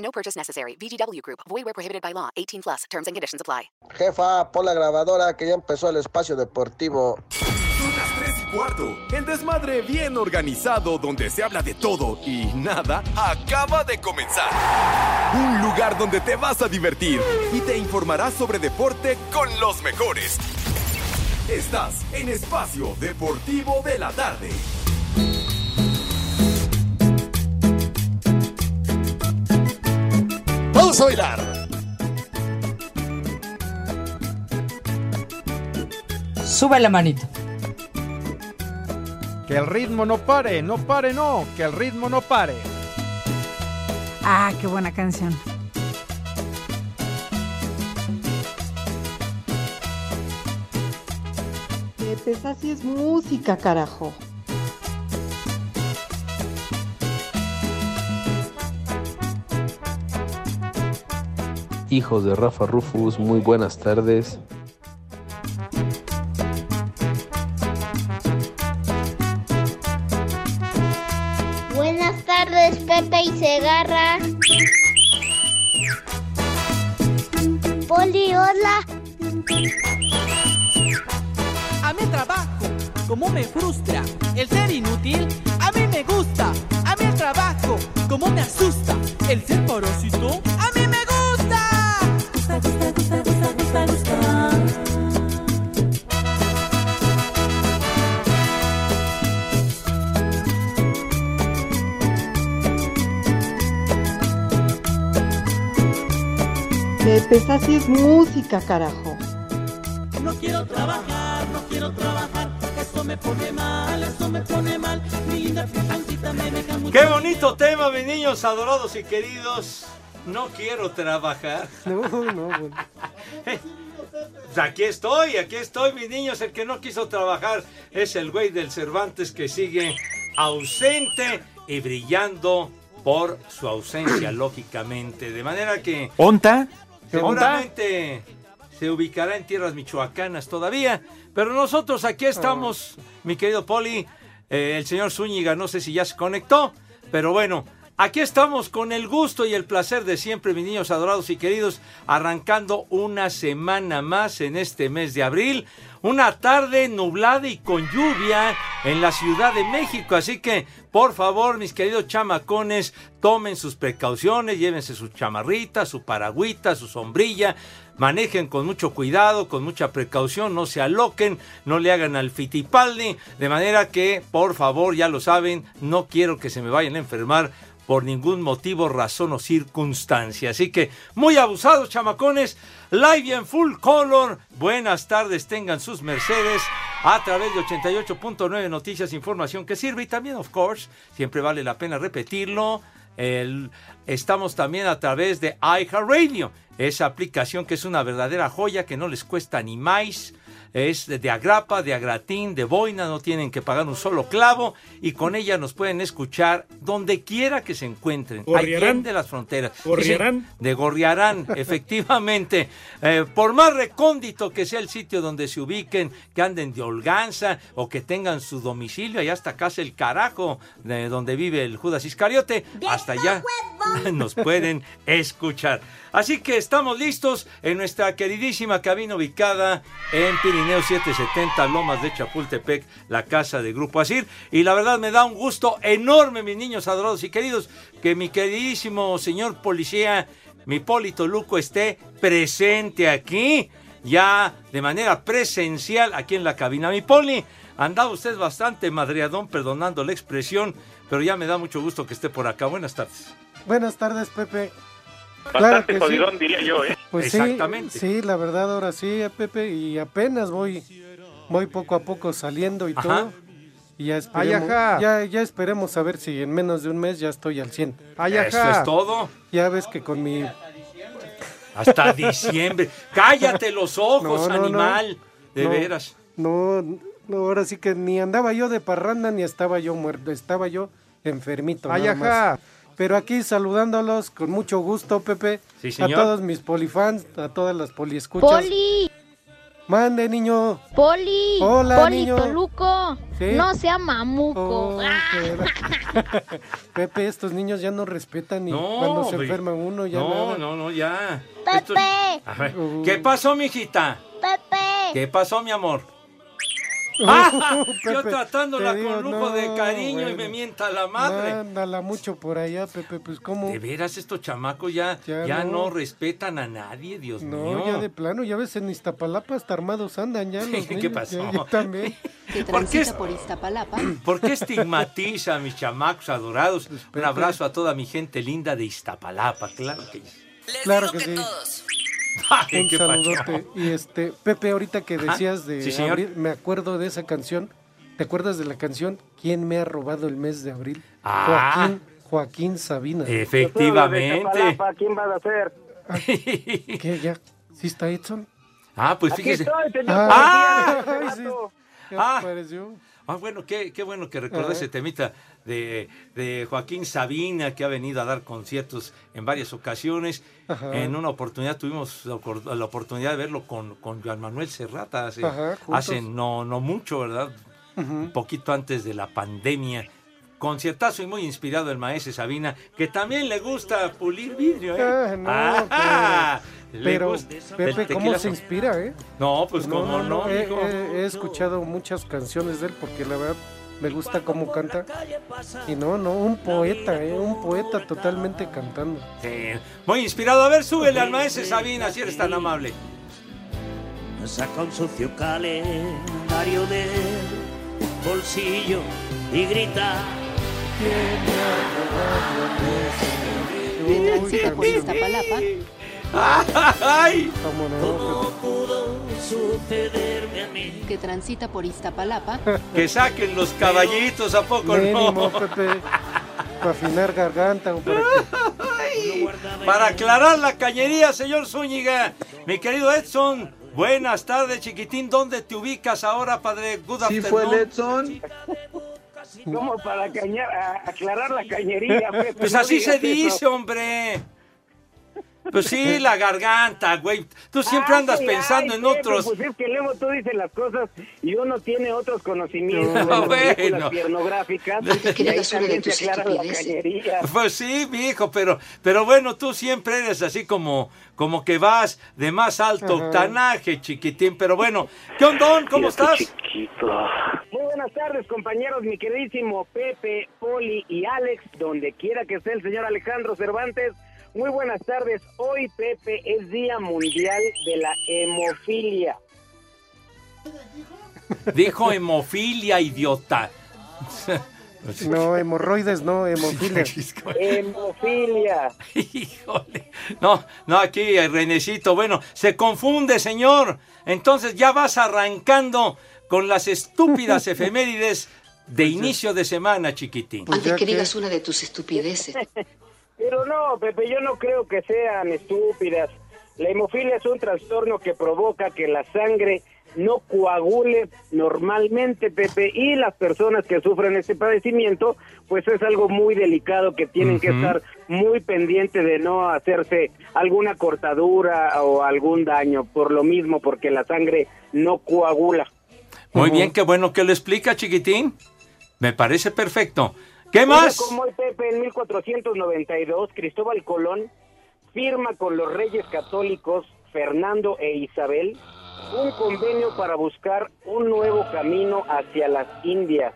No purchase necessary. VGW Group. Void where prohibited by law. 18 plus. Terms and conditions apply. Jefa, pon la grabadora que ya empezó el espacio deportivo. Son las 3 y cuarto. El desmadre bien organizado donde se habla de todo y nada acaba de comenzar. Un lugar donde te vas a divertir y te informarás sobre deporte con los mejores. Estás en Espacio Deportivo de la Tarde. Vamos a bailar. Sube la manito. Que el ritmo no pare, no pare, no, que el ritmo no pare. Ah, qué buena canción. Esa sí es música, carajo. Hijos de Rafa Rufus, muy buenas tardes. Buenas tardes, Pepe y Segarra. Poli, hola. A mi trabajo, como me frustra música, carajo. No quiero trabajar, no quiero trabajar. Esto me pone mal, esto me pone mal. Mi linda pijancita me deja muy Qué bonito tema, mis niños adorados y queridos. No quiero trabajar. No, no, bueno. Aquí estoy, aquí estoy, mis niños. El que no quiso trabajar es el güey del Cervantes que sigue ausente y brillando por su ausencia, lógicamente. De manera que ¿Onta? Seguramente se ubicará en tierras michoacanas todavía. Pero nosotros aquí estamos, mi querido Poli. Eh, el señor Zúñiga, no sé si ya se conectó, pero bueno. Aquí estamos con el gusto y el placer de siempre, mis niños adorados y queridos, arrancando una semana más en este mes de abril. Una tarde nublada y con lluvia en la Ciudad de México. Así que, por favor, mis queridos chamacones, tomen sus precauciones, llévense su chamarrita, su paragüita, su sombrilla. Manejen con mucho cuidado, con mucha precaución, no se aloquen, no le hagan al fitipaldi. De manera que, por favor, ya lo saben, no quiero que se me vayan a enfermar por ningún motivo, razón o circunstancia. Así que muy abusados, chamacones. Live en full color. Buenas tardes, tengan sus Mercedes a través de 88.9 Noticias, información que sirve. Y también, of course, siempre vale la pena repetirlo. el- estamos también a través de iHeartRadio, esa aplicación que es una verdadera joya que no les cuesta ni más. Es de, agrapa, de agratín, de boina, no tienen que pagar un solo clavo y con ella nos pueden escuchar donde quiera que se encuentren. Gorriarán. de las fronteras. Gorriarán. Sí, de Gorriarán, efectivamente. Eh, por más recóndito que sea el sitio donde se ubiquen, que anden de holganza o que tengan su domicilio allá hasta casa el carajo de donde vive el Judas Iscariote, hasta allá nos pueden escuchar. Así que estamos listos en nuestra queridísima cabina ubicada en Pirineo 770, Lomas de Chapultepec, la casa de Grupo Asir. Y la verdad me da un gusto enorme, mis niños adorados y queridos, que mi queridísimo señor policía, mi Polito Luco, esté presente aquí, ya de manera presencial aquí en la cabina. Mi Poli, andaba usted bastante madreadón, perdonando la expresión, pero ya me da mucho gusto que esté por acá. Buenas tardes. Buenas tardes, Pepe. Bastante que sí. jodidón, diría yo, ¿eh? Pues Exactamente. Sí, sí, la verdad, ahora sí, eh, Pepe, y apenas voy, voy poco a poco saliendo y Ajá. todo. Y ya esperemos, ya, ya esperemos a ver si en menos de un mes ya estoy al 100. Eso es todo. Ya ves que con mi... Hasta diciembre. Cállate los ojos, No, no, no. animal. De No, veras. No, no, ahora sí que ni andaba yo de parranda ni estaba yo muerto, estaba yo enfermito. Ay, nada ajá. más. Pero aquí saludándolos con mucho gusto, Pepe. Sí, a señor. todos mis polifans, a todas las poliescuchas. Poli, Mande, niño. Poli, Hola, Poli niño. Toluco, ¿Sí? no sea mamuco. Oh, qué era- Pepe, estos niños ya no respetan y No, cuando se enferma uno ya no, nada. no, no, ya. Pepe, A ver, ¿Qué pasó, mijita? Pepe. ¿Qué pasó, mi amor? ¡Ah! Yo tratándola digo, con lujo de cariño y me mienta la madre. Mándala mucho por allá, Pepe, pues cómo. De veras, estos chamacos ya, Ya ya, no. no. respetan a nadie, Dios No, mío. ya de plano, ya ves en Iztapalapa hasta armados andan ya los ¿Qué niños, pasó? ya- yo también. Que ¿Por qué por Iztapalapa. ¿Por qué estigmatiza a mis chamacos adorados? Un abrazo a toda mi gente linda de Iztapalapa, claro que sí. Claro que sí. Ay, Un saludote. Y este, Pepe, ahorita que decías de Sí, señor. abril, me acuerdo de esa canción. ¿Te acuerdas de la canción ¿Quién me ha robado el mes de abril? Ah. Joaquín, Joaquín Sabina. Efectivamente. ¿Quién va a hacer? ¿Qué ya? ¿Sí está Edson? Ah, pues Aquí fíjese. estoy, señor Ah, policía, ay, hace sí. rato. ¿Qué Ah. apareció? Ah, bueno, qué, qué bueno que recordó ese temita de, de Joaquín Sabina, que ha venido a dar conciertos en varias ocasiones. Ajá. En una oportunidad tuvimos la, opor- la oportunidad de verlo con, con Joan Manuel Serrata hace, Ajá, juntos. hace no, no mucho, ¿verdad? Un poquito antes de la pandemia. Conciertazo y muy inspirado el maestro Sabina, que también le gusta pulir vidrio, ¿eh? Ah, no, Ah, Pero, el Pepe, ¿cómo se inspira, eh? No, pues cómo no, He, mijo. he- he escuchado muchas canciones de él porque la verdad me gusta cómo canta. Y no, no, un poeta, eh, un poeta totalmente cantando. Sí, muy inspirado. A ver, súbele al maestro Sabina, si eres tan amable. Saca un sucio calendario del bolsillo y grita. Transita por Iztapalapa. ¡Ay! ¿Cómo no? Pudo sucederme a mí? Que transita por Iztapalapa. Que saquen los caballitos, ¿a poco Mínimo, no? Pepe, para afinar garganta o para aclarar la cañería, señor Zúñiga. Mi querido Edson, buenas tardes, chiquitín. ¿Dónde te ubicas ahora, padre? Good Sí fue el. Edson. ¿Cómo para cañar, aclarar la cañería? Pepe? Pues No así se eso. dice, hombre. Pues sí, la garganta, güey. Tú siempre Ay, andas ay, pensando en otros. Pues es que luego tú dices las cosas y uno tiene otros conocimientos No, las bueno. películas piernográficas. Y ahí también se aclara la cañería. Pues sí, mi hijo, pero, pero bueno, tú siempre eres así como, como que vas de más alto Ajá. octanaje, chiquitín. Pero bueno, ¿qué onda? ¿Cómo estás? Muy buenas tardes, compañeros, mi queridísimo Pepe, Poli y Alex, donde quiera que esté el señor Alejandro Cervantes. Muy buenas tardes. Hoy, Pepe, es Día Mundial de la Hemofilia. Dijo hemofilia, idiota. No, hemorroides, no, hemofilia. Hemofilia. Híjole. No, no, aquí, eh, Renecito. Bueno, se confunde, señor. Entonces ya vas arrancando con las estúpidas efemérides de inicio de semana, chiquitín. Antes que digas una de tus estupideces. Pero no, Pepe, yo no creo que sean estúpidas. La hemofilia es un trastorno que provoca que la sangre no coagule normalmente, Pepe, y las personas que sufren este padecimiento, pues es algo muy delicado que tienen que estar muy pendientes de no hacerse alguna cortadura o algún daño, por lo mismo, porque la sangre no coagula. Muy bien, qué bueno que lo explica, chiquitín. Me parece perfecto. ¿Qué más? cómo el Pepe en 1492, Cristóbal Colón firma con los reyes católicos Fernando e Isabel un convenio para buscar un nuevo camino hacia las Indias.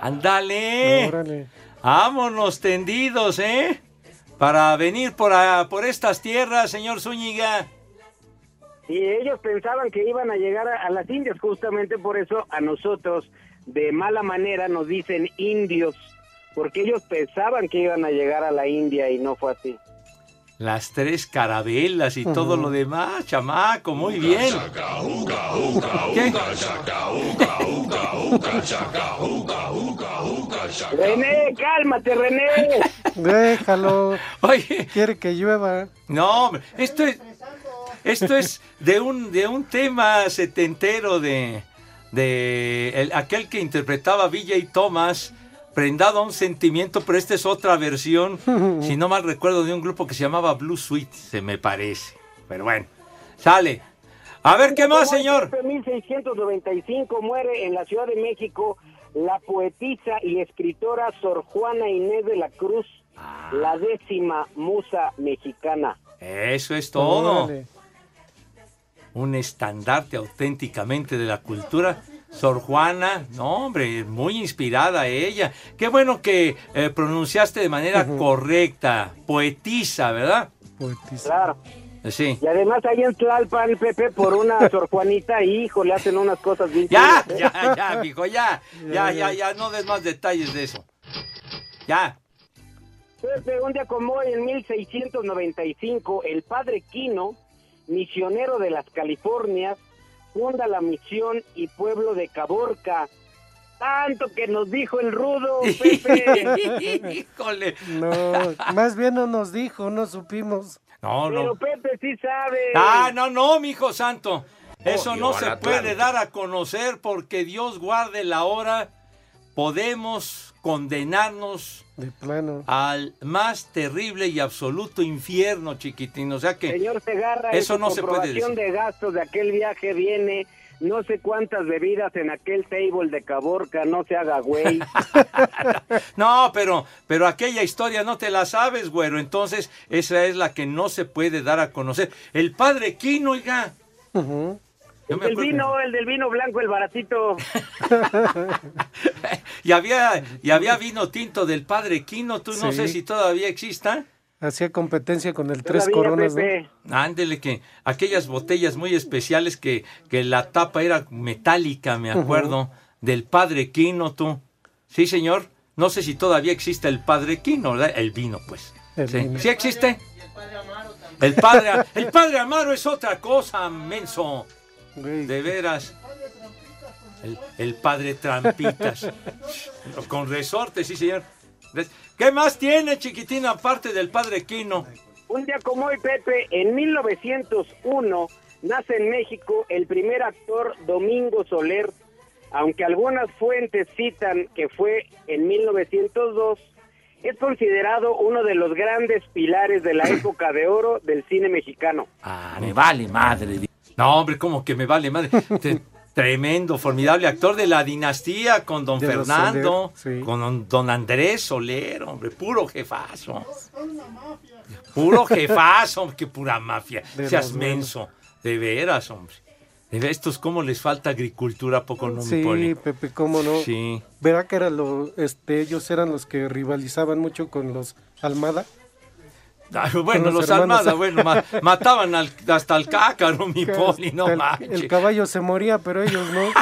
Ándale. Órale. Vámonos tendidos, ¿eh? Para venir por, a- por estas tierras, señor Zúñiga. Y ellos pensaban que iban a llegar a, a las Indias, justamente por eso a nosotros de mala manera nos dicen indios, porque ellos pensaban que iban a llegar a la India y no fue así. Las tres carabelas y todo lo demás, chamaco, muy bien. ¿Qué? René, cálmate, René. Déjalo. Oye. Quiere que llueva. No, hombre, esto es, esto es de un, de un tema setentero de, de el- aquel que interpretaba Villa y Thomas, prendado a un sentimiento, pero esta es otra versión, si no mal recuerdo, de un grupo que se llamaba Blue Sweet, se me parece. Pero bueno, sale. A ver, ¿qué más, señor? En 1695 muere en la Ciudad de México la poetisa y escritora Sor Juana Inés de la Cruz, Ah. la décima musa mexicana. Eso es todo. Un estandarte auténticamente de la cultura. Sor Juana, no hombre, muy inspirada ella. Qué bueno que eh, pronunciaste de manera correcta. Poetisa, ¿verdad? Poetisa. Claro. Sí. Y además ahí en Tlalpan, Pepe, por una Sor Juanita, hijo, le hacen unas cosas bien Ya, ¿eh? ya, ya, mijo, ya. Ya, ya, ya, no des más detalles de eso. Ya. Pepe, un día como hoy, en 1695, el padre Quino, misionero de las Californias, funda la misión y pueblo de Caborca. Tanto que nos dijo el rudo, Pepe. Híjole. No, más bien no nos dijo, no supimos. No, Pero no. Pepe sí sabe. Ah, no, no, mijo santo. Eso no se puede dar a conocer porque Dios guarde la hora. Podemos condenarnos De plano. al más terrible y absoluto infierno, chiquitín. O sea que Señor Segarra, eso no se puede decir. de gastos de aquel viaje viene no sé cuántas bebidas en aquel table de Caborca, no se haga güey. No, pero, pero aquella historia no te la sabes, güero. Entonces, esa es la que no se puede dar a conocer. El padre Quino, oiga. Yo El del vino, el del vino blanco, el baratito. Y había, y había vino tinto del padre Quino. Tú no Sí. sé si todavía exista. Hacía competencia con el Tres Coronas, ¿no? Ándele, que aquellas botellas muy especiales que, que la tapa era metálica, me acuerdo, del padre Quino, tú. Sí, señor. No sé si todavía existe el padre Quino, ¿verdad? El vino, pues. El sí. vino. ¿Sí existe? El padre, el padre Amaro es otra cosa, menso. Güey. De veras. El, el padre Trampitas. Con resorte, sí, señor. ¿Qué más tiene, chiquitín, aparte del padre Quino? Un día como hoy, Pepe, en 1901 nace en México el primer actor Domingo Soler, aunque algunas fuentes citan que fue en 1902, es considerado uno de los grandes pilares de la época de oro del cine mexicano. Ah, me vale madre. No, hombre, como que me vale madre. Te- tremendo, formidable actor de la dinastía con don De Fernando, Soler, sí. con don, don Andrés Soler, hombre, puro jefazo. Puro jefazo, qué pura mafia. De Seas menso, de veras, hombre. De veras, estos cómo les falta agricultura, ¿a poco no Sí, me pone? Pepe, cómo no. Sí. Verá que era lo, este, ellos eran los que rivalizaban mucho con los Almada. Ah, bueno, los, los. Almada, bueno, ma- mataban al- hasta al cácaro, mi Que poli, no el- manches. el, caballo se moría, pero ellos no.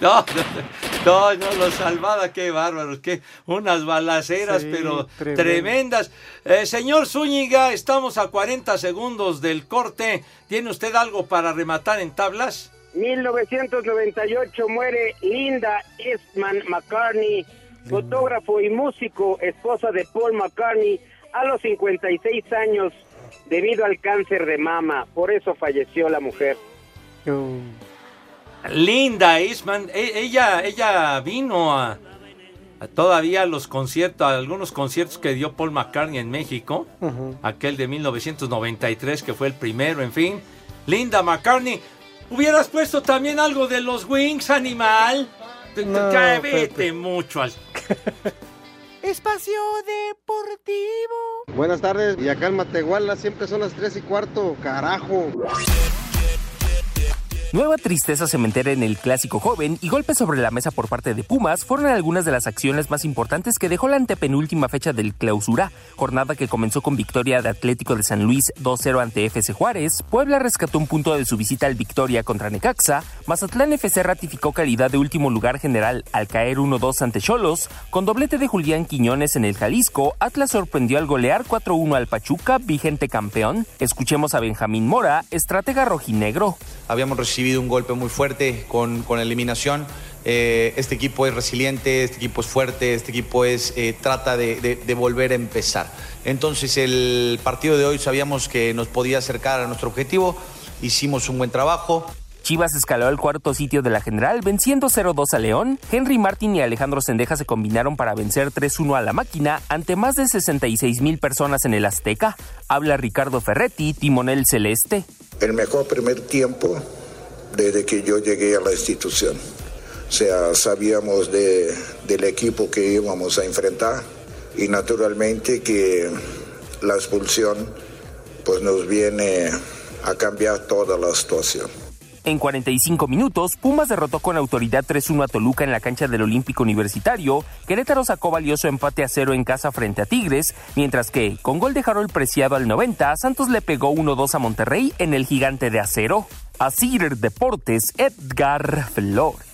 No, no, no, los Salvada, qué bárbaros, qué unas balaceras, Sí, pero tremendo. tremendas. Eh, señor Zúñiga, estamos a 40 segundos del corte. ¿Tiene usted algo para rematar en tablas? 1998 muere Linda Eastman McCartney, fotógrafo y músico, esposa de Paul McCartney, a los 56 años debido al cáncer de mama. Por eso falleció la mujer. Linda Eastman, e- ella, ella vino a, a todavía a los conciertos, a algunos conciertos que dio Paul McCartney en México. Aquel de 1993 que fue el primero, en fin. Linda McCartney. ¿Hubieras puesto también algo de los Wings, animal? Te- te- No, vete Pepe. mucho al... Espacio Deportivo. Buenas tardes, y acá en Matehuala siempre son las 3 y cuarto, carajo. Nueva tristeza cementera en el clásico joven y golpes sobre la mesa por parte de Pumas fueron algunas de las acciones más importantes que dejó la antepenúltima fecha del clausura, jornada que comenzó con victoria de Atlético de San Luis 2-0 ante FC Juárez, Puebla rescató un punto de su visita al Victoria contra Necaxa, Mazatlán FC ratificó calidad de último lugar general al caer 1-2 ante Cholos, con doblete de Julián Quiñones en el Jalisco, Atlas sorprendió al golear 4-1 al Pachuca, vigente campeón. Escuchemos a Benjamín Mora, estratega rojinegro. Habíamos recibido un golpe muy fuerte con, con la eliminación. Eh, este equipo es resiliente, este equipo es fuerte, este equipo es, eh, trata de, de, de, volver a empezar. Entonces el partido de hoy sabíamos que nos podía acercar a nuestro objetivo, hicimos un buen trabajo. Chivas escaló al cuarto sitio de la general, venciendo 0-2 a León. Henry Martin y Alejandro Sendeja se combinaron para vencer 3-1 a la máquina ante más de 66 mil personas en el Azteca. Habla Ricardo Ferretti, timonel celeste. El mejor primer tiempo desde que yo llegué a la institución. O sea, sabíamos de, del equipo que íbamos a enfrentar y naturalmente que la expulsión pues nos viene a cambiar toda la situación. En 45 minutos, Pumas derrotó con autoridad 3-1 a Toluca en la cancha del Olímpico Universitario. Querétaro sacó valioso empate a cero en casa frente a Tigres, mientras que, con gol de Harold Preciado al 90, Santos le pegó 1-2 a Monterrey en el Gigante de Acero. A Deportes, Edgar Flores.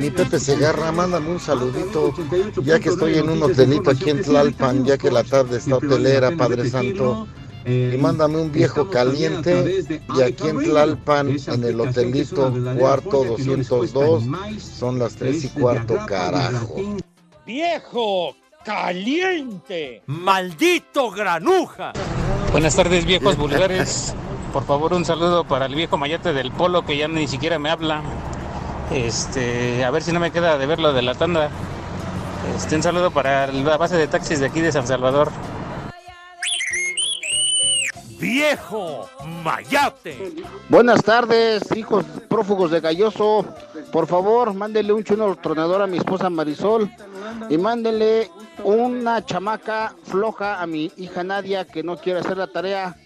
Mi Pepe Segarra, mándame un saludito, ya que estoy en un hotelito aquí en Tlalpan, ya que la tarde está hotelera, Padre Santo. Y mándame un viejo caliente y aquí en Tlalpan, en el hotelito cuarto 202, son las 3 y cuarto, carajo. ¡Viejo caliente! ¡Maldito granuja! Buenas tardes, viejos vulgares. Por favor, un saludo para el viejo mayate del polo que ya ni siquiera me habla. Este, a ver si no me queda de ver lo de la tanda. Este, un saludo para la base de taxis de aquí de San Salvador. ¡Viejo Mayate! Buenas tardes, hijos prófugos de Galloso. Por favor, mándenle un chuno tronador a mi esposa Marisol y mándenle una chamaca floja a mi hija Nadia que no quiere hacer la tarea.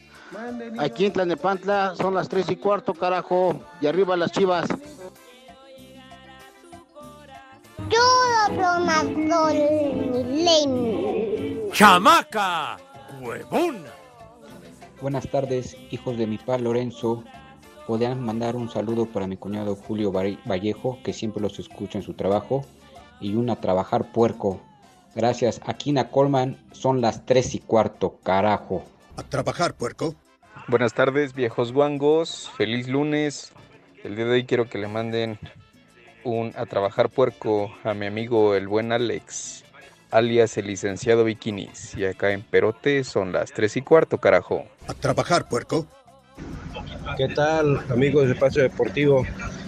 Aquí en Tlanepantla son las tres y cuarto, carajo. Y arriba las chivas. ¡Chamaca! ¡Huevona! Buenas tardes, hijos de mi pa Lorenzo. Podrían mandar un saludo para mi cuñado Julio Vallejo, que siempre los escucha en su trabajo, y una trabajar puerco. Gracias. Aquí en Colman son las tres y cuarto, carajo. A trabajar, puerco. Buenas tardes, viejos guangos. Feliz lunes. El día de hoy quiero que le manden un a trabajar puerco a mi amigo el buen Alex, alias el licenciado Bikinis. Y acá en Perote son las tres y cuarto, carajo. A trabajar, puerco. ¿Qué tal, amigos de Espacio Deportivo?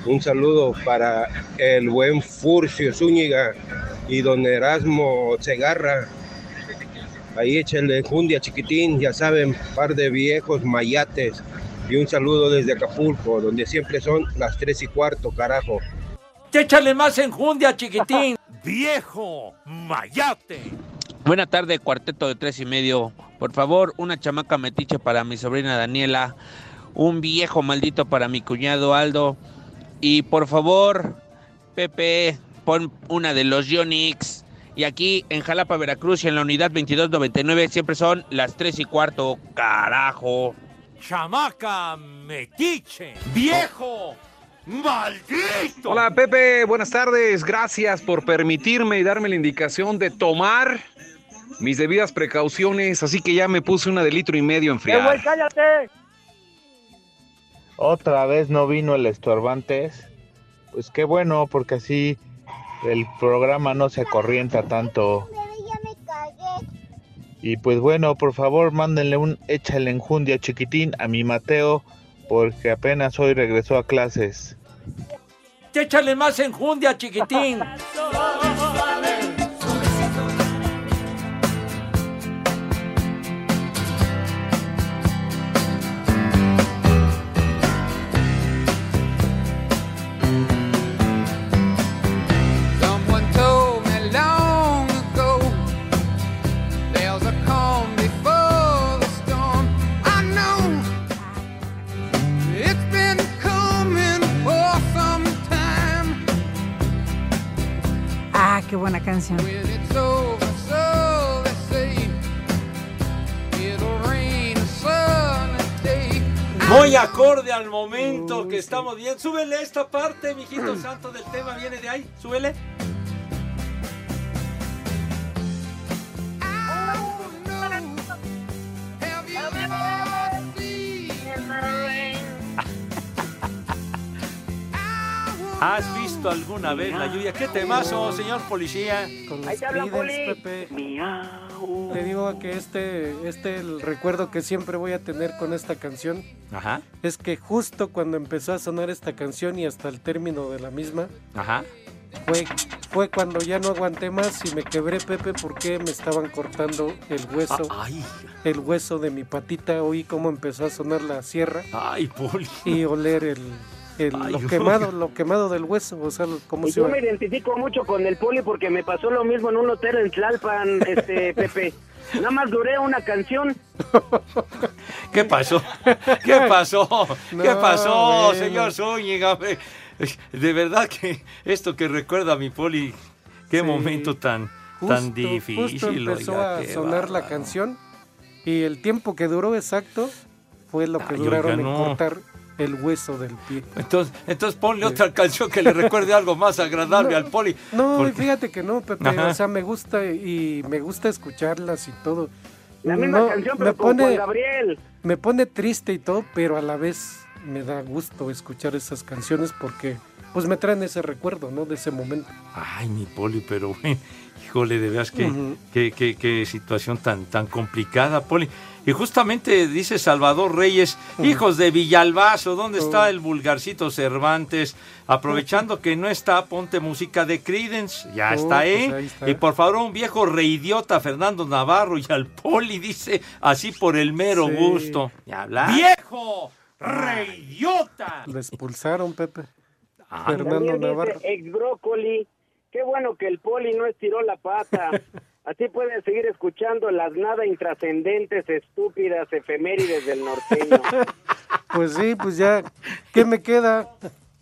Un saludo para el buen Furcio Zúñiga y don Erasmo Segarra. Ahí échenle jundia chiquitín, ya saben, par de viejos mayates. Y un saludo desde Acapulco, donde siempre son las tres y cuarto, carajo. Échale más enjundia, chiquitín. Viejo Mayate. Buena tarde, cuarteto de tres y medio. Por favor, una chamaca metiche para mi sobrina Daniela. Un viejo maldito para mi cuñado Aldo. Y por favor, Pepe, pon una de los Yonix. Y aquí en Jalapa, Veracruz y en la unidad 2299 siempre son las tres y cuarto. Carajo. Chamaca metiche. Viejo. ¡Maldito! Hola Pepe, buenas tardes. Gracias por permitirme y darme la indicación de tomar mis debidas precauciones. Así que ya me puse una de litro y medio en ¡Eh, güey, cállate! Otra vez no vino el Estorbantes. Pues qué bueno, porque así el programa no se corrienta tanto. Y pues bueno, por favor, mándenle un échale enjundia chiquitín a mi Mateo, porque apenas hoy regresó a clases. Échale más enjundia, chiquitín. acorde al momento que estamos bien. Súbele esta parte, mijito santo del tema, viene de ahí. Súbele. ¿Has visto alguna vez la lluvia? ¿Qué temazo, señor policía? Con los Ahí te habla, Creedence, Poli. Pepe. Te digo que este, este el recuerdo que siempre voy a tener con esta canción Ajá, es que justo cuando empezó a sonar esta canción y hasta el término de la misma, ajá. fue, fue cuando ya no aguanté más y me quebré, Pepe, porque me estaban cortando el hueso, Ah, Ay, el hueso de mi patita. Oí cómo empezó a sonar la sierra ay, poli. y oler el, el- Ay, lo quemado, lo quemado del hueso, o sea, se yo me identifico mucho con el poli porque me pasó lo mismo en un hotel en Tlalpan, este Pepe. Nada más duré una canción. ¿Qué pasó? ¿Qué pasó? ¿Qué No, pasó, señor Zúñiga? De verdad que esto que recuerda a mi poli, qué Sí. momento tan, Justo, tan difícil. justo empezó oiga, a sonar la canción y el tiempo que duró exacto fue lo que Ay, duraron oiga, en no. cortar el hueso del pie. Entonces, entonces ponle otra canción que le recuerde algo más agradable al poli. No, Porque- fíjate que no, Pepe, Ajá. o sea, me gusta y me gusta escucharlas y todo. La misma No, canción, me pero con Juan pone, Gabriel. me pone triste y todo, pero a la vez me da gusto escuchar esas canciones porque pues me traen ese recuerdo, ¿no? De ese momento. Ay, mi poli, pero bueno, híjole, de veras que qué, qué- qué situación tan, tan complicada, poli. Y justamente dice Salvador Reyes, hijos de Villalbazo, ¿dónde está el vulgarcito Cervantes? Aprovechando que no está, ponte música de Credence, ya Oh, está pues ahí. ahí está. Y por favor, un viejo reidiota Fernando Navarro y al poli dice así por el mero Sí. gusto. ¿Y hablar? ¡Viejo reidiota! Lo expulsaron, Pepe. Ah, Fernando Navarro. dice ex brócoli. Qué bueno que el poli no estiró la pata. Así pueden seguir escuchando las nada intrascendentes, estúpidas efemérides del norteño. Pues sí, pues ya, ¿qué me queda?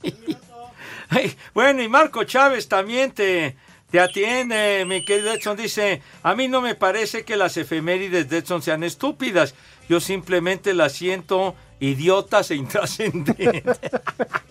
Ay, bueno, y Marco Chávez también te, te atiende, mi querido Edson. Dice, a mí no me parece que las efemérides de Edson sean estúpidas. Yo simplemente las siento idiotas e intrascendentes.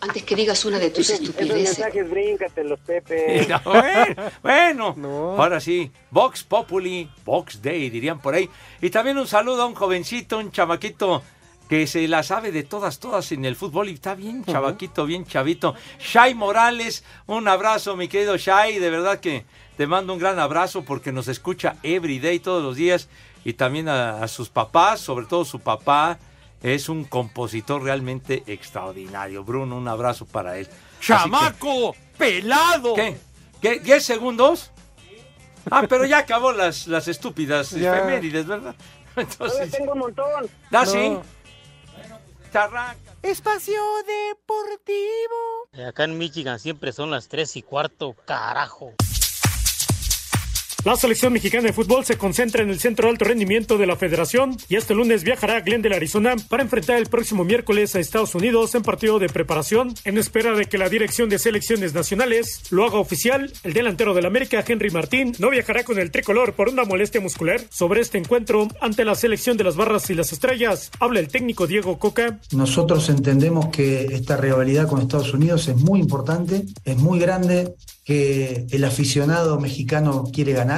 Antes que digas una de tus esos estupideces. mensajes bríncatelos, Pepe. No, bueno, bueno, ahora sí, Vox Populi, Vox Day, dirían por ahí. Y también un saludo a un jovencito, un chamaquito que se la sabe de todas, todas en el fútbol y está bien chavaquito, bien chavito. Shai Morales, un abrazo, mi querido Shai, de verdad que te mando un gran abrazo porque nos escucha every day, todos los días, y también a, a sus papás, sobre todo su papá, es un compositor realmente extraordinario. Bruno, un abrazo para él. Que- ¡Chamaco! ¡Pelado! ¿Qué? ¿Qué? ¿10 segundos? Ah, pero ya acabó las, las estúpidas Ya. efemérides, ¿verdad? Entonces, tengo un montón. ¿ah, No. sí? Espacio Deportivo. Acá en Michigan siempre son las 3 y cuarto, carajo. La selección mexicana de fútbol se concentra en el centro de alto rendimiento de la federación y este lunes viajará a Glendale, Arizona, para enfrentar el próximo miércoles a Estados Unidos en partido de preparación. En espera de que la dirección de selecciones nacionales lo haga oficial, el delantero del América, Henry Martín, no viajará con el tricolor por una molestia muscular. Sobre este encuentro, ante la selección de las barras y las estrellas, habla el técnico Diego Coca. Nosotros entendemos que esta rivalidad con Estados Unidos es muy importante, es muy grande, que el aficionado mexicano quiere ganar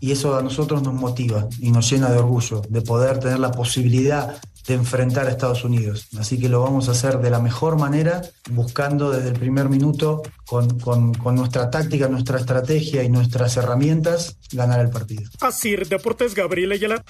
y eso a nosotros nos motiva y nos llena de orgullo de poder tener la posibilidad de enfrentar a Estados Unidos. Así que lo vamos a hacer de la mejor manera, buscando desde el primer minuto, con, con- con nuestra táctica, nuestra estrategia y nuestras herramientas, ganar el partido. Así, Deportes Gabriel Ayala.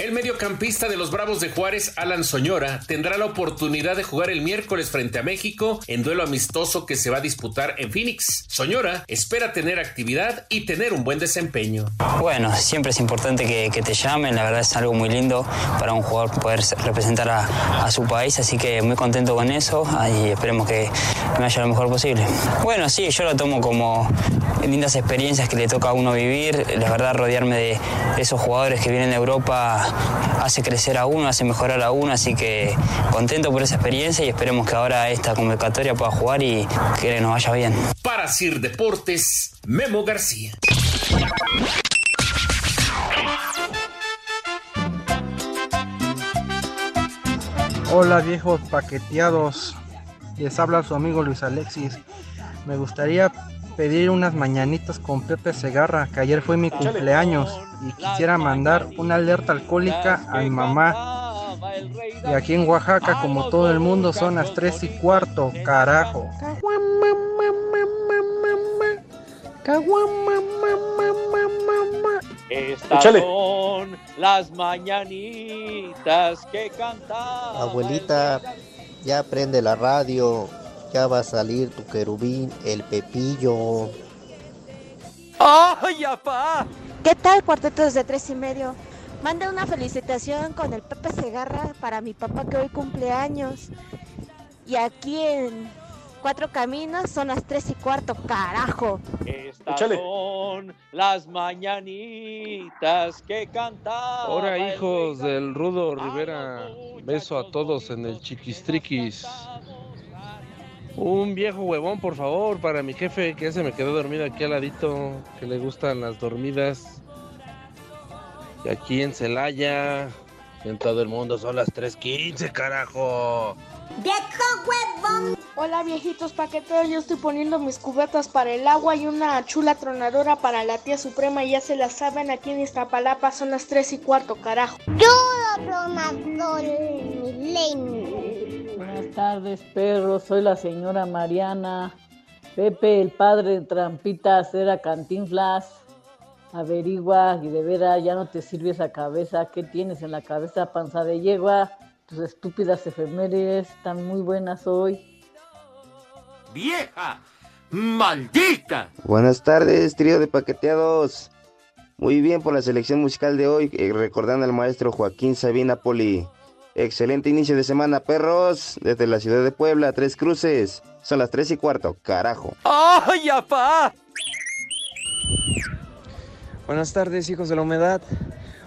El mediocampista de los Bravos de Juárez, Alan Soñora, tendrá la oportunidad de jugar el miércoles frente a México en duelo amistoso que se va a disputar en Phoenix. Soñora espera tener actividad y tener un buen desempeño. Bueno, siempre es importante que, te llamen, la verdad es algo muy lindo para un jugador poder representar a, su país, así que muy contento con eso y esperemos que me vaya lo mejor posible. Bueno, sí, yo lo tomo como lindas experiencias que le toca a uno vivir, la verdad rodearme de, de esos jugadores que vienen de Europa hace crecer a uno, hace mejorar a uno, así que contento por esa experiencia y esperemos que ahora esta convocatoria pueda jugar y que nos vaya bien. Para Sir Deportes, Memo García. Hola viejos paqueteados, les habla su amigo Luis Alexis. Me gustaría pedir unas mañanitas con Pepe Segarra, que ayer fue mi cumpleaños y quisiera mandar una alerta alcohólica a mi mamá. Y aquí en Oaxaca, como todo el mundo, son las 3 y cuarto, carajo. Estas son las mañanitas que cantaba. Abuelita, ya prende la radio, ya va a salir tu querubín, el pepillo. ¡Ay, apá! ¿Qué tal, cuartetos de tres y medio? Manda una felicitación con el Pepe Segarra para mi papá que hoy cumple años. Y aquí en Cuatro Caminos son las tres y cuarto, carajo. Estas Échale. son las mañanitas que cantaba. Ahora, hijos del Rudo Rivera, beso a todos en el chiquistriquis. Un viejo huevón, por favor, para mi jefe que ya se me quedó dormido aquí al ladito, que le gustan las dormidas. Y aquí en Celaya, en todo el mundo son las 3.15, carajo. Hola viejitos paqueteros, yo estoy poniendo mis cubetas para el agua y una chula tronadora para la tía suprema y ya se la saben aquí en Iztapalapa son las 3 y cuarto, carajo. Buenas tardes, perros. Soy la señora Mariana. Pepe, el padre de Trampitas, era Cantinflas. Averigua y de veras ya no te sirve esa cabeza. ¿Qué tienes en la cabeza, panza de yegua? Tus estúpidas efemérides están muy buenas hoy. ¡Vieja! ¡Maldita! Buenas tardes, trío de paqueteados. Muy bien por la selección musical de hoy, eh, recordando al maestro Joaquín Sabina Poli. Excelente inicio de semana, perros. Desde la ciudad de Puebla, Tres Cruces. Son las tres y cuarto, carajo. ¡Ay, apá! Buenas tardes, hijos de la humedad.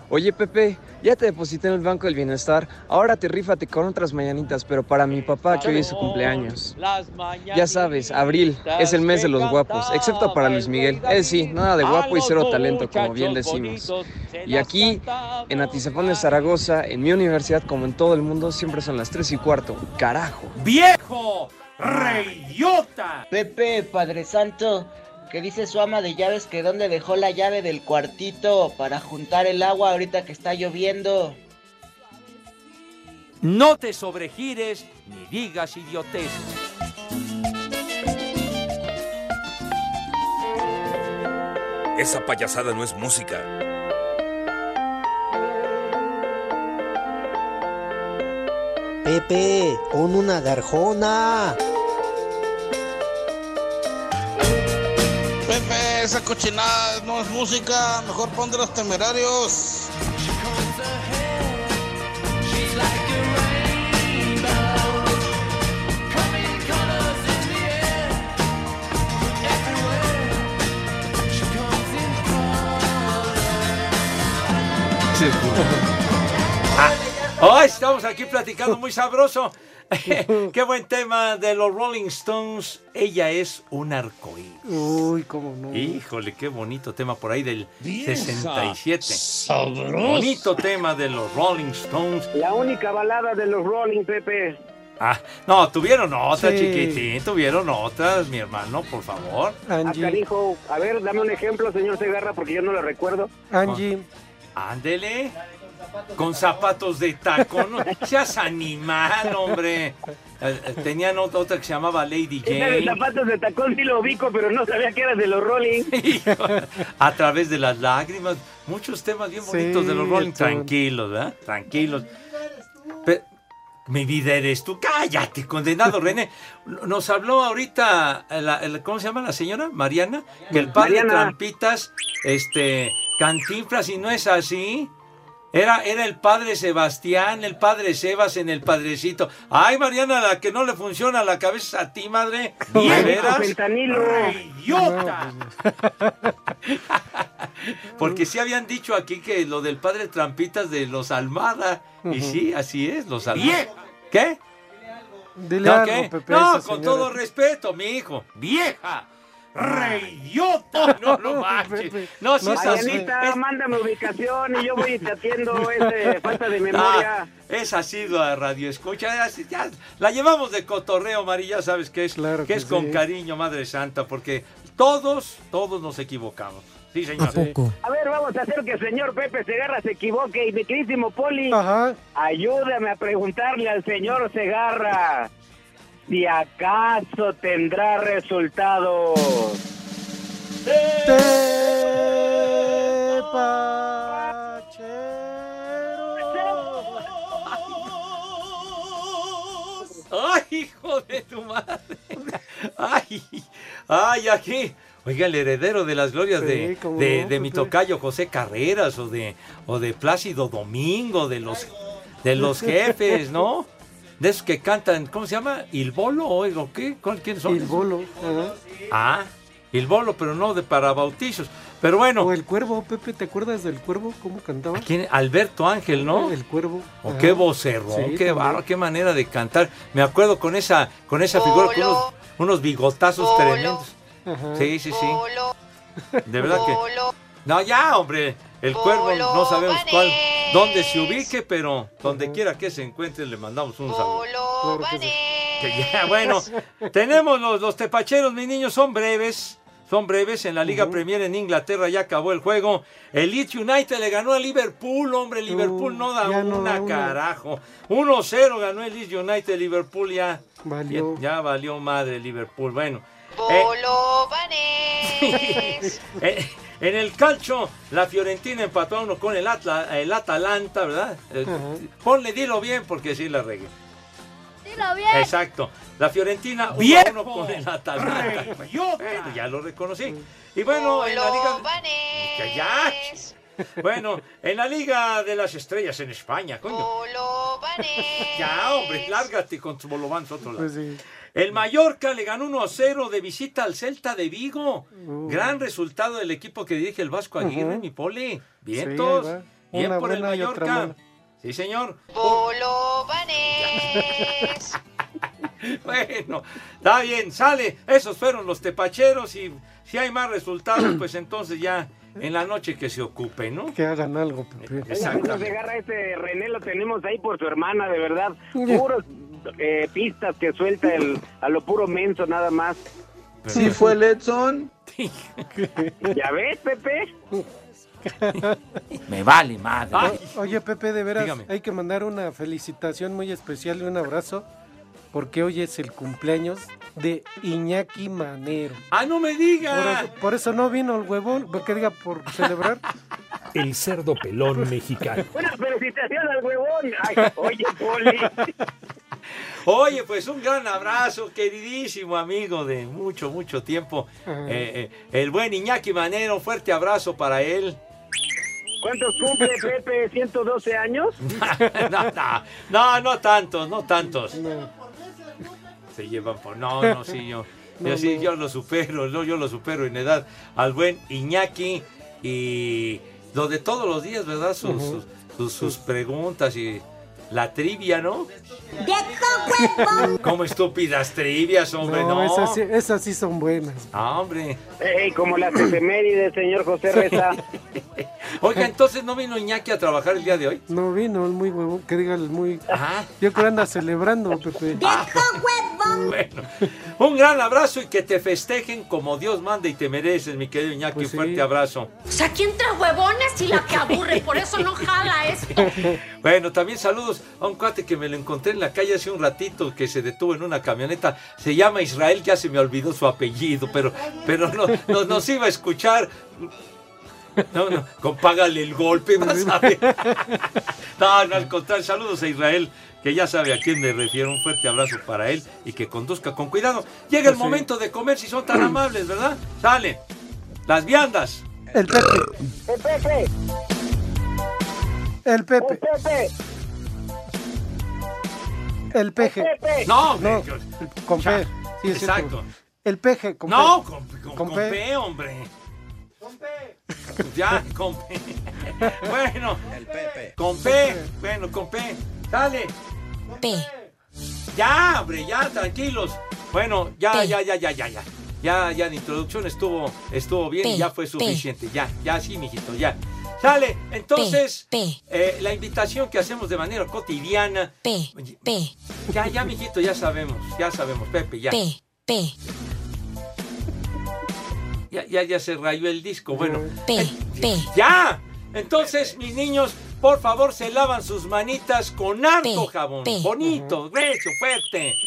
Oye, Pepe, ya te deposité en el Banco del Bienestar. Ahora te rífate con otras mañanitas, pero para mi papá, que hoy es su cumpleaños. Las Ya sabes, abril es el mes de los guapos, excepto para Luis Miguel. Él sí, nada de guapo y cero talento, como bien decimos. Y aquí, en Atizapán de Zaragoza, en mi universidad, como en todo el mundo, siempre son las 3 y cuarto. ¡Carajo! ¡Viejo! ¡Reyota! Pepe, Padre Santo, que dice su ama de llaves que dónde dejó la llave del cuartito para juntar el agua ahorita que está lloviendo. No te sobregires ni digas idiotez. Esa payasada no es música. Pepe, pon una garjona. Esa cochinada no es música, mejor pon de los temerarios. Ah, estamos aquí platicando muy sabroso. Qué buen tema de los Rolling Stones. Ella es un arcoíris. Uy, cómo no. Híjole, qué bonito tema por ahí del Vieja 67. sabrosa. Bonito tema de los Rolling Stones. La única balada de los Rolling, Pepe. Ah, no, tuvieron otras, Sí. chiquitín, tuvieron otras, mi hermano, por favor. Ah, canijo. A ver, dame un ejemplo, señor Segarra, porque yo no lo recuerdo. Angie. Ándele. Con zapatos de tacón. No seas animal, hombre. Eh, eh, Tenían ot- otra que se llamaba Lady Esa de Jane. zapatos de tacón sí lo ubico, pero no sabía que era de los Rolling. A través de las lágrimas. Muchos temas bien Sí, bonitos de los Rolling. Tranquilos, ¿verdad? Tranquilos. Mi vida eres tú. Cállate, condenado René. Nos habló ahorita, la- la- ¿cómo se llama la señora? Mariana. Que el padre Mariana. Trampitas, este, cantinflas y no es así. Era, era el padre Sebastián, el padre Sebas en el padrecito. Ay, Mariana, la que no le funciona la cabeza a ti, madre. ¿De Viejo veras? fentanilo. ¡Idiota! Porque sí habían dicho aquí que lo del padre Trampitas de los Almada. Y sí, así es, los Almada. ¿Qué? Dile ¿No, algo? Pepe, No, con todo respeto, mi hijo. ¡Vieja! ¡Reyota! No, no manches. No, No es así. Marianita, Es- mándame ubicación y yo voy y te atiendo ese falta de memoria. Ah, es así la radio escucha. Ya, ya la llevamos de cotorreo, Mari. Ya sabes que es, que que es con cariño, Madre Santa, porque todos, todos nos equivocamos. Sí, señor. A ver, vamos a hacer que el señor Pepe Segarra se equivoque. Y mi queridísimo Poli, ayúdame a preguntarle al señor Segarra si acaso tendrá resultados. ¡Ay, hijo de tu madre! ¡Ay! ¡Ay, aquí! Oiga, el heredero de las glorias Sí, de, de, no, de mi tocayo José Carreras o de, o de Plácido Domingo, de los, de los jefes, ¿no? De esos que cantan, ¿cómo se llama? ¿Il Bolo o qué? ¿Cuál- ¿Quiénes son? El bolo. ajá. Ah, Il Bolo, pero no de para bautizos. Pero bueno. O el cuervo, Pepe, ¿te acuerdas del cuervo? ¿Cómo cantaba? ¿Quién? Alberto Ángel, ¿no? El cuervo. O Ajá. qué vocerrón, Sí, qué barro, qué manera de cantar. Me acuerdo con esa, con esa figura, con unos, unos bigotazos tremendos. Ajá. Sí, sí, sí. De verdad que. No, ya, hombre. El cuervo no sabemos cuál, dónde se ubique, pero donde quiera que se encuentre le mandamos un saludo. Claro que sí. Que ya, bueno, tenemos los, los tepacheros, mis niños, son breves. Son breves. En la Liga Premier en Inglaterra ya acabó el juego. El Leeds United le ganó a Liverpool, hombre. Liverpool no da no una carajo. 1-0 ganó el Leeds United. Liverpool ya Valió. Ya, ya valió madre Liverpool. Bueno. eh, eh, en el calcio, la Fiorentina empató a uno con el, Atla- el Atalanta, ¿verdad? Eh, Ponle, dilo bien porque sí la regué. Dilo bien. Exacto. La Fiorentina ¡Viejo! uno con el Atalanta. ¡Reyota! Bueno, ya lo reconocí. Y bueno, en la liga. Ya. Bueno, en la Liga de las Estrellas en España, coño. Ya, hombre, lárgate con tus bolovanes a otro lado. Pues sí. El Mallorca le ganó 1 a 0 de visita al Celta de Vigo. Uh. Gran resultado del equipo que dirige el Vasco Aguirre, Ujú. mi poli. Sí, Vientos. va. Bien Una por el Mallorca. Sí, señor. Bueno, está bien, sale. Esos fueron los tepacheros y si hay más resultados, pues entonces ya en la noche que se ocupe, ¿no? Que hagan algo, Pepe. Exacto. se agarra ese René, lo tenemos ahí por su hermana, de verdad. Puros eh, pistas que suelta el, a lo puro menso, nada más. Sí fue el Edson. ¿Ya ves, Pepe? Me vale madre. O- Oye, Pepe, de veras, Dígame. hay que mandar una felicitación muy especial y un abrazo, porque hoy es el cumpleaños de Iñaki Manero. ¡Ah, no me Por diga! eso, por eso no vino el huevón, porque diga, por celebrar. El cerdo pelón mexicano. Una felicitación al huevón. Ay, oye, Poli. Oye, pues un gran abrazo, queridísimo amigo de mucho, mucho tiempo. Eh, eh, el buen Iñaki Manero, un fuerte abrazo para él. ¿Cuántos cumple Pepe? ¿112 años? no, no, no, no tantos, no tantos. No. Se llevan por. No, no, sí, yo. No, yo sí, yo lo supero, no, yo lo supero en edad al buen Iñaki y lo de todos los días, ¿verdad? Sus, Ujú. sus, sus- sus preguntas y la trivia, ¿no? Como estúpidas trivias, hombre, no. No, esas, sí, esas sí son buenas. Ah, hombre. Ey, como las efemérides, señor José Reza. Oiga, entonces no vino Iñaki a trabajar el día de hoy. No vino el muy huevón, que diga el muy... Ah, Yo creo que anda celebrando, Pepe. bueno. Un gran abrazo y que te festejen como Dios manda y te mereces, mi querido Iñaki. Pues un fuerte sí. abrazo. O sea, aquí entra huevones y la que aburre, por eso no jala esto. Bueno, también saludos a un cuate que me lo encontré en la calle hace un ratito que se detuvo en una camioneta. Se llama Israel, ya se me olvidó su apellido, pero, pero no, no- nos iba a escuchar. No, no, compágale el golpe, vas a ver. No, no, al contrario, saludos a Israel, que ya sabe a quién me refiero. Un fuerte abrazo para él y que conduzca con cuidado. Llega el Pues sí. momento de comer si son tan amables, ¿verdad? Sale. Las viandas. El Pepe, ¡El Pepe! el ¡El Pepe, Pepe! el peje. Pepe! No, No, hombre, el- con P. Sí. Exacto. El peje, con No, con, con- Con con P. P, hombre. Ya, con P. Bueno. Con P. Bueno, con P. Dale. P. Ya, hombre, ya, tranquilos. Bueno, ya, ya, ya, ya, ya, ya. Ya, ya, la introducción estuvo, estuvo bien y P, ya fue P. suficiente. Ya, ya, sí, mijito, ya. Sale, entonces, eh, la invitación que hacemos de manera cotidiana. P, P, Ya, ya, mijito, ya sabemos, ya sabemos, Pepe, ya. P, P, Ya, ya, ya se rayó el disco, bueno. P, P. ¡Ya! Entonces, mis niños, por favor, se lavan sus manitas con harto jabón. Bonito, recio, fuerte.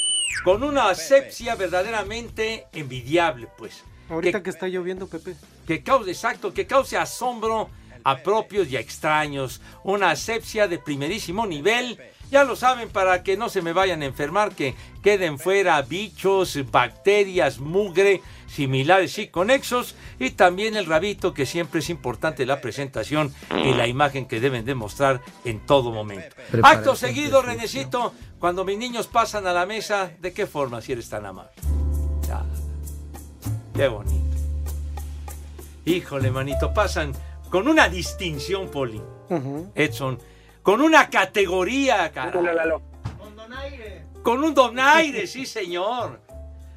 Con una asepsia verdaderamente envidiable, pues. Ahorita que está lloviendo, Pepe. Que cause, exacto, que cause asombro a propios y a extraños. Una asepsia de primerísimo nivel. Ya lo saben, para que no se me vayan a enfermar, que queden fuera bichos, bacterias, mugre, similares y conexos. Y también el rabito, que siempre es importante la presentación y la imagen que deben demostrar en todo momento. Prepara Acto seguido, Renecito, cuando mis niños pasan a la mesa, ¿de qué forma, si eres tan amable? Ya. Qué bonito. Híjole, manito, pasan con una distinción, Poli. Edson, con una categoría, cara. Con un donaire, sí, señor.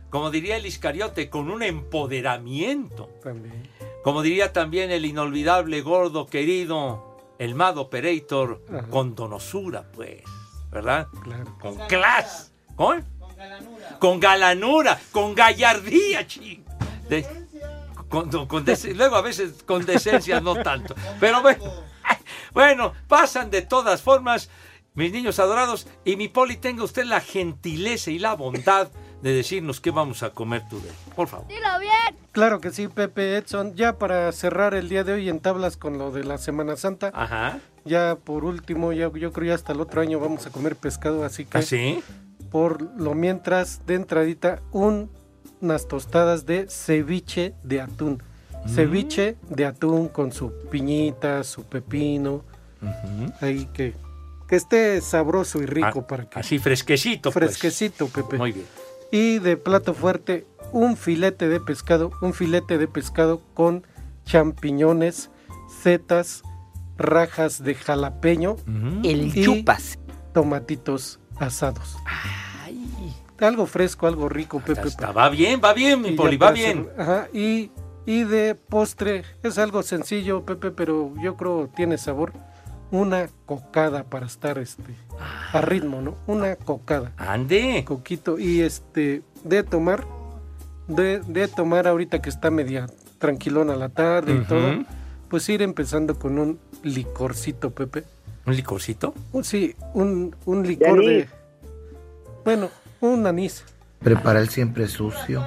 Como diría el Iscariote, con un empoderamiento. También. Como diría también el inolvidable gordo querido, el Mad Operator, con donosura, pues, ¿verdad? Con clase. ¿Con? Con galanura, con gallardía, ching. De- con- con luego a veces con decencia no tanto. Pero bueno, bueno, pasan de todas formas, mis niños adorados, y mi poli, tenga usted la gentileza y la bondad de decirnos qué vamos a comer today. Por favor. Dilo bien. Claro que sí, Pepe Edson. Ya para cerrar el día de hoy en tablas con lo de la Semana Santa. Ajá. Ya por último, ya, yo creo ya hasta el otro año vamos a comer pescado, así que... ¿Ah, sí? Por lo mientras, de entradita, un- unas tostadas de ceviche de atún. Mm. Ceviche de atún con su piñita, su pepino. Ahí que, que esté sabroso y rico Ah, para que... Así fresquecito. pues. Fresquecito, Pepe. Muy bien. Y de plato fuerte, un filete de pescado, un filete de pescado con champiñones, setas, rajas de jalapeño. El y chupas. Tomatitos asados. Algo fresco, algo rico, Pepe. Está, va bien, va bien, mi poli, va bien. Ajá, y, y de postre, es algo sencillo, Pepe, pero yo creo tiene sabor. Una cocada para estar este a ritmo, ¿no? Una cocada. Ande. Coquito. Y este, de tomar, de, de tomar ahorita que está media tranquilona la tarde y todo, pues ir empezando con un licorcito, Pepe. ¿Un licorcito? Un- sí, un, un licor de. Bueno, un anís. Prepara el siempre sucio.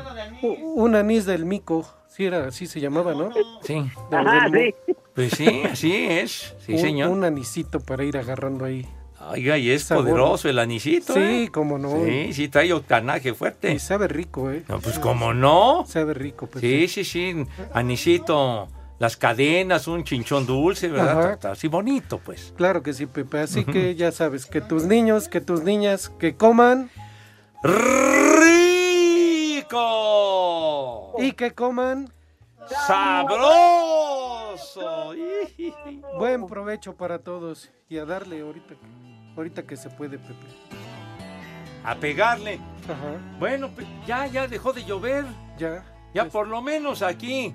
Un anís del mico, sí era, así se llamaba, ¿no? Sí. Del- Ajá, del- sí. Pues sí, así es. Sí, un, señor. Un anisito para ir agarrando ahí. Oiga, y es sabor. poderoso el anisito. Sí, ¿eh? cómo no. Sí, sí, trae octanaje fuerte. Y sabe rico, ¿eh? No, pues cómo no. Sabe rico, Pepe. Sí, sí, sí. Anisito, las cadenas, un chinchón dulce, ¿verdad? Ajá. Así bonito, pues. Claro que sí, Pepe. Así que ya sabes, que tus niños, que tus niñas, que coman. ¡Rico! Y que coman. ¡Sabroso! Buen provecho para todos. Y a darle ahorita, que- ahorita que se puede, Pepe. A pegarle. Ajá. Bueno, ya, ya dejó de llover. Ya. Ya por lo menos aquí,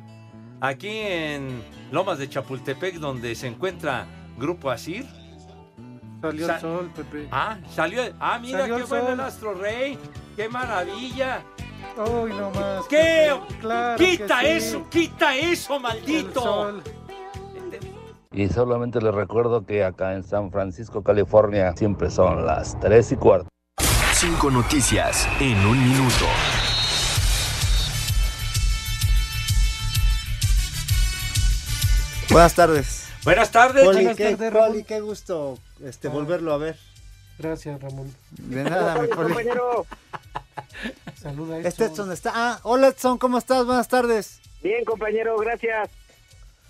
aquí en Lomas de Chapultepec, donde se encuentra Grupo Asir. Salió Sa- el sol, Pepe. Ah, salió. Ah, mira Salió qué el bueno el Astro Rey. ¡Qué maravilla! Uy, no más. ¿Qué? Claro ¡Quita sí. eso! ¡Quita eso, maldito! Y solamente les recuerdo que acá en San Francisco, California, siempre son las 3 y cuarto. Cinco noticias en un minuto. Buenas tardes. Buenas tardes. Poli, Buenas qué, tardes, Poli, qué gusto este, volverlo a ver. Gracias, Ramón. De nada, mi Poli. Saluda a Este Edson. Edson está. Ah, hola Edson, ¿cómo estás? Buenas tardes. Bien, compañero, gracias.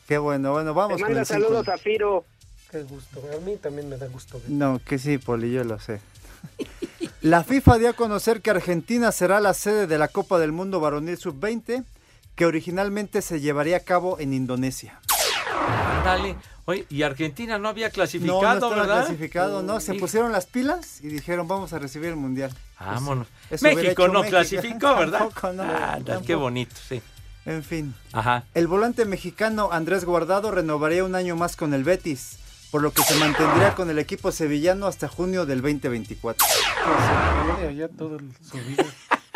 Qué bueno, bueno, vamos Te con manda cinco. saludos a Firo. Qué gusto. A mí también me da gusto. ver. No, que sí, Poli, yo lo sé. La FIFA dio a conocer que Argentina será la sede de la Copa del Mundo Varonil Sub-20 que originalmente se llevaría a cabo en Indonesia. Dale. Oye, y Argentina no había No, clasificado, no estaba ¿verdad? clasificado, no. Se pusieron las pilas y dijeron, vamos a recibir el mundial. Vámonos. Eso México no México. clasificó, ¿verdad? Tampoco, no, Ah, qué bonito, sí. En fin. Ajá. El volante mexicano Andrés Guardado renovaría un año más con el Betis, por lo que se mantendría con el equipo sevillano hasta junio del 2024. Se pierde allá todo el- su vida.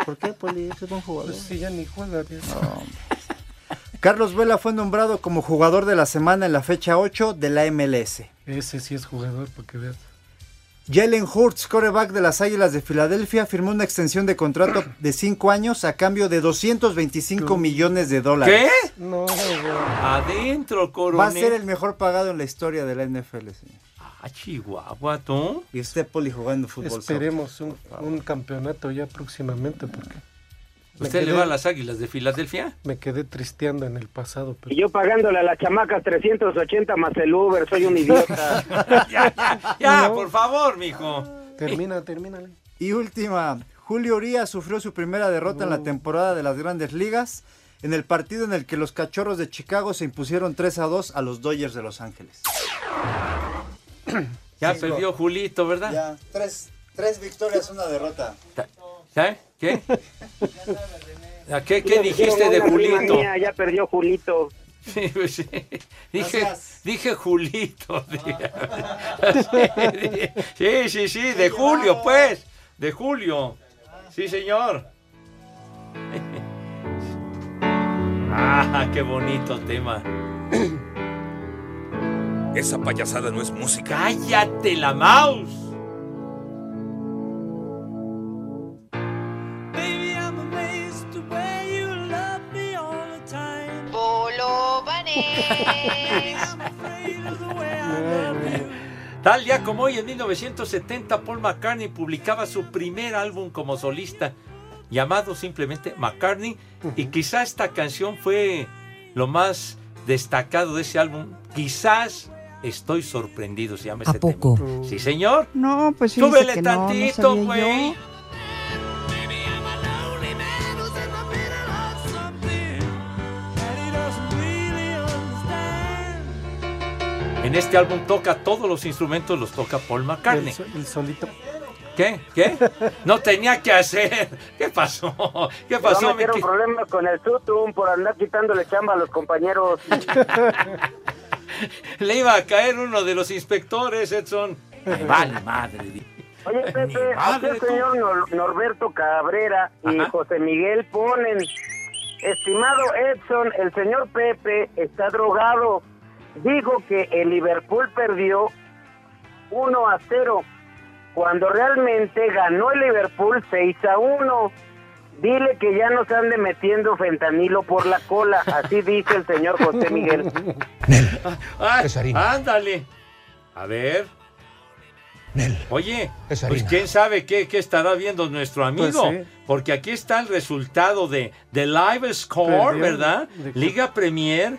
¿Por qué, Poli? Ese es buen jugador. Pues sí, ya ni juega. ya. Carlos Vela fue nombrado como jugador de la semana en la fecha 8 de la MLS. Ese sí es jugador, para que veas. Jalen Hurts, coreback de las Águilas de Filadelfia, firmó una extensión de contrato de 5 años a cambio de 225 millones de dólares. ¿Qué? No, Adentro, coronel. Va a ser el mejor pagado en la historia de la NFL, señor. Ah, Chihuahua, tú. Y usted, Poli, jugando fútbol. Esperemos un, un campeonato ya próximamente, porque ¿Usted le quedé- va a las Águilas de Filadelfia? me quedé tristeando en el pasado. Pero... Y yo pagándole a las chamacas 380 más el Uber, soy un idiota. ya, ya, ya, por favor, mijo. Termina, termínale. Y última, Julio Urias sufrió su primera derrota en la temporada de las grandes ligas en el partido en el que los cachorros de Chicago se impusieron 3 a 2 a los Dodgers de Los Ángeles. Ya perdió Julito, ¿verdad? Ya, tres, tres victorias, una derrota. ¿Ya? ¿Qué? ¿A qué, qué dijiste de Julito? mía, ya perdió Julito. Sí, pues sí. Dije, dije Julito. Sí, sí, sí, de Julio, pues. De Julio. Sí, señor. Ah, qué bonito tema. Esa payasada no es música. ¡Cállate la mouse! Tal día como hoy, en 1970, Paul McCartney publicaba su primer álbum como solista, llamado simplemente McCartney, y quizá esta canción fue lo más destacado de ese álbum. Quizás estoy sorprendido, se llama ¿A ese poco? tema. Sí, señor. No, pues fíjese Súbele que no, no tantito, güey. yo. En este álbum toca todos los instrumentos, los toca Paul McCartney. El, so- el solito. ¿Qué? ¿Qué? No tenía que hacer. ¿Qué pasó? ¿Qué pasó, mi meter un qui- problema con el Tutum por andar quitándole chamba a los compañeros. Le iba a caer uno de los inspectores, Edson. Me vale madre. Oye, Pepe, aquí madre, el señor Nor- Norberto Cabrera y Ajá. José Miguel ponen, estimado Edson, el señor Pepe está drogado. Dijo que el Liverpool perdió 1 a 0, cuando realmente ganó el Liverpool 6 a 1. Dile que ya nos ande metiendo fentanilo por la cola, así dice el señor José Miguel. Ay, Es harina. Ah, ándale. A ver. Oye, Es pues quién sabe qué, qué estará viendo nuestro amigo. Pues sí. Porque aquí está el resultado de, de Live Score, Perdió. ¿verdad? Liga Premier.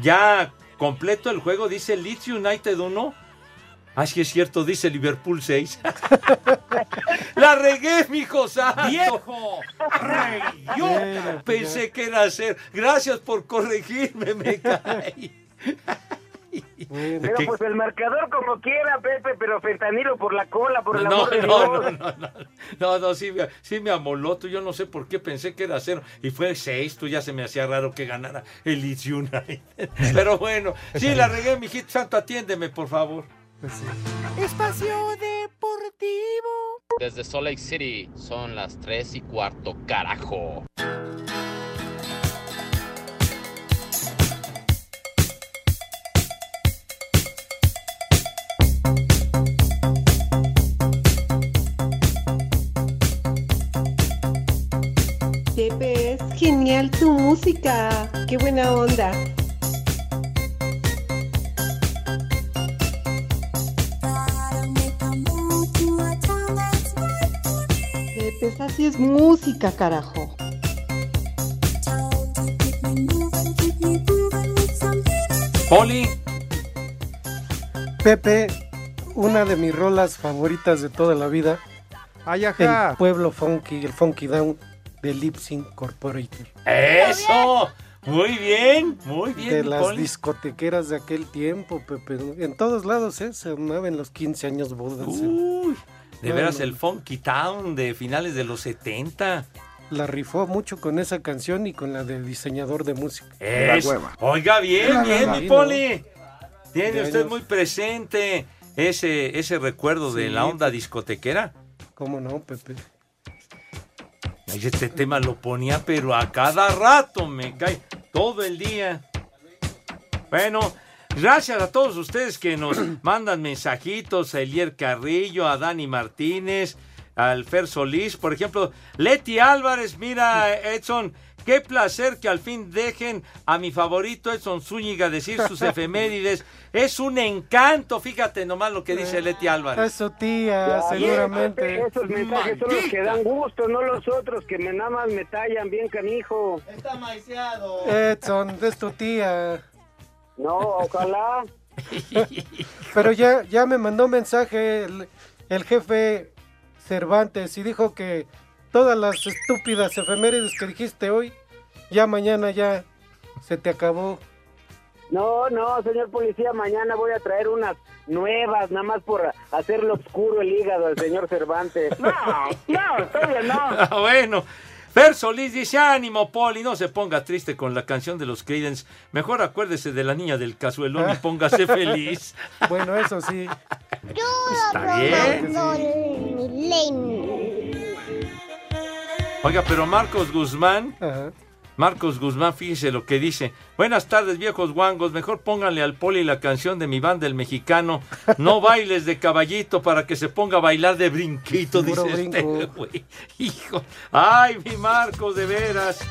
Ya completo el juego, dice Leeds United 1. Ah, sí es cierto, dice Liverpool 6. La regué, mijo santo. ¡Viejo! ¡Reyota! Pensé que era hacer. Gracias por corregirme, me caí. Pero ¿Qué? pues el marcador como quiera, Pepe, pero fentanilo por la cola, por el No, amor de no, Dios. no, no, no, no, no, sí, me- sí me amoló, tú, yo no sé por qué pensé que era cero, y fue seis, tú ya se me hacía raro que ganara el Leeds United, pero bueno, sí, la regué, mijito santo, atiéndeme, por favor. Espacio Deportivo. Desde Salt Lake City son las 3 y cuarto, carajo. Tu música. Qué buena onda. Pepe, esa sí es música, carajo. Poli, Pepe, una de mis rolas favoritas de toda la vida. Ay, El pueblo funky, el funky down de Lip Sync Corporator. eso, Muy bien, muy bien. de las discotequeras de aquel tiempo, Pepe. En todos lados, ¿eh? Se armaba en los 15 años bodas. ¿eh? Uy, de No, veras no. el Funky Town de finales de los 70. La rifó mucho con esa canción y con la del diseñador de música. Es- Oiga, bien, bien, mi Poli. Tiene De usted años. muy presente ese, ese recuerdo de la onda discotequera. ¿Cómo no, Pepe? Ay, Este tema lo ponía, pero a cada rato me cae, todo el día. Bueno, gracias a todos ustedes que nos mandan mensajitos, a Elier Carrillo, a Dani Martínez, al Fer Solís, por ejemplo, Leti Álvarez, mira, Edson, qué placer que al fin dejen a mi favorito Edson Zúñiga decir sus efemérides. Es un encanto, fíjate nomás lo que dice Leti Álvarez. Eso, tía, Ya, seguramente. Pepe, Esos mensajes son los que dan gusto, no los otros que me nada más me tallan bien canijo. Está maiciado. Edson, es tu tía. No, ojalá. Pero ya, ya me mandó mensaje el, el jefe Cervantes y dijo que todas las estúpidas efemérides que dijiste hoy, ya mañana ya se te acabó. No, no, señor policía, mañana voy a traer unas nuevas, nada más por hacerle oscuro el hígado al señor Cervantes. No, no, todavía no. Ah, bueno. Fer Solís dice, ánimo, Poli, no se ponga triste con la canción de los Creedence. Mejor acuérdese de la niña del cazuelón y póngase feliz. Bueno, eso sí. Está bien. Oiga, pero Marcos Guzmán, Marcos Guzmán, fíjese lo que dice. Buenas tardes, viejos guangos. Mejor pónganle al poli la canción de mi banda, el mexicano. No bailes de caballito para que se ponga a bailar de brinquito, dice este güey. Hijo. Ay, mi Marcos, de veras.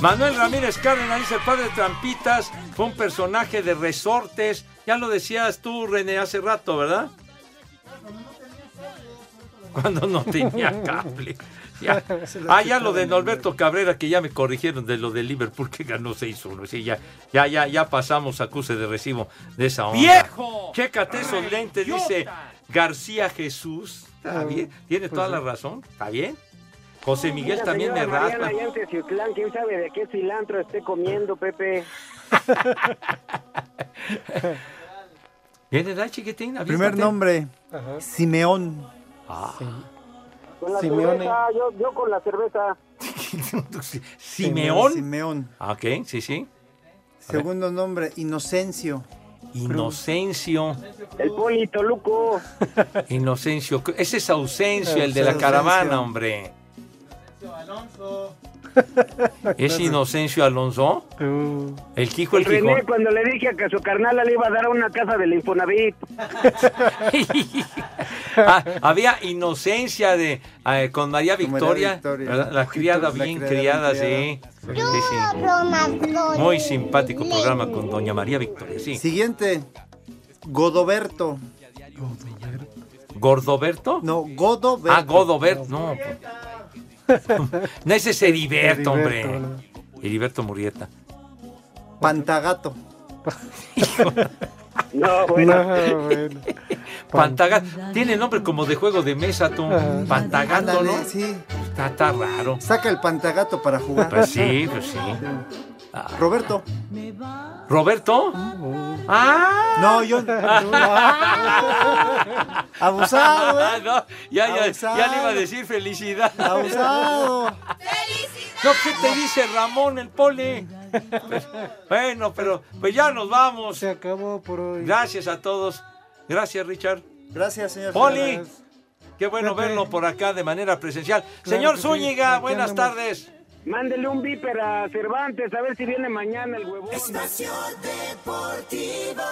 Manuel Ramírez Cárdenas dice, el padre Trampitas fue un personaje de resortes. Ya lo decías tú, René, hace rato, ¿verdad? Cuando no tenía cable. Ya. Ah, ya lo de Norberto Cabrera, que ya me corrigieron de lo de Liverpool, que ganó 6-1. Sí, ya, ya, ya, ya pasamos acuse de recibo de esa onda. ¡Viejo! Chécate esos lentes, dice García Jesús. Está bien, tiene toda la razón. ¿Está bien? José Miguel Mira, también me raspa. quién sabe de qué cilantro esté comiendo, Pepe. ¿Viene edad chiquitín? Primer nombre, Simeón. Ah. Con la Simeone. cerveza, yo, yo con la cerveza. ¿Simeón? Simeón. Ah, Ok, sí, sí. Segundo nombre, Inocencio. Inocencio. El Polito Luco. Inocencio. Ese es Ausencio, el de la caravana, hombre. ¿Es Inocencio Alonso? El Quijo, el René, Quijón. cuando le dije que a su carnal le iba a dar a una casa del Infonavit. Ah, había inocencia de eh, con María Victoria, Victoria. la criada La bien criada, sí. Sí, sí. Muy simpático programa con doña María Victoria, sí. Siguiente, Godoberto. ¿Gordoberto? No, Godoberto. Ah, Godoberto, no. No, ese es Heriberto, hombre. Heriberto, Heriberto Murrieta. Pantagato. No, bueno. Pantagato. Tiene nombre como de juego de mesa, tú. Pantagato, Ándale, ¿no? sí. Está, está raro. Saca el pantagato para jugar. Pues sí, pues sí. Roberto. ¿Roberto? ¡Ah! No, yo. Abusado, Ah, ¿eh? no, ya, ya, Abusado. ya le iba a decir felicidad. Abusado. No, ¿qué te dice Ramón el pole? Bueno, pero pues ya nos vamos. Se acabó por hoy. Gracias a todos. Gracias, Richard. Gracias, señor. Poli, qué bueno Pepe. verlo por acá de manera presencial. Claro Señor sí. Zúñiga, buenas andamos. tardes. Mándele un viper a Cervantes a ver si viene mañana el huevón. Espacio Deportivo.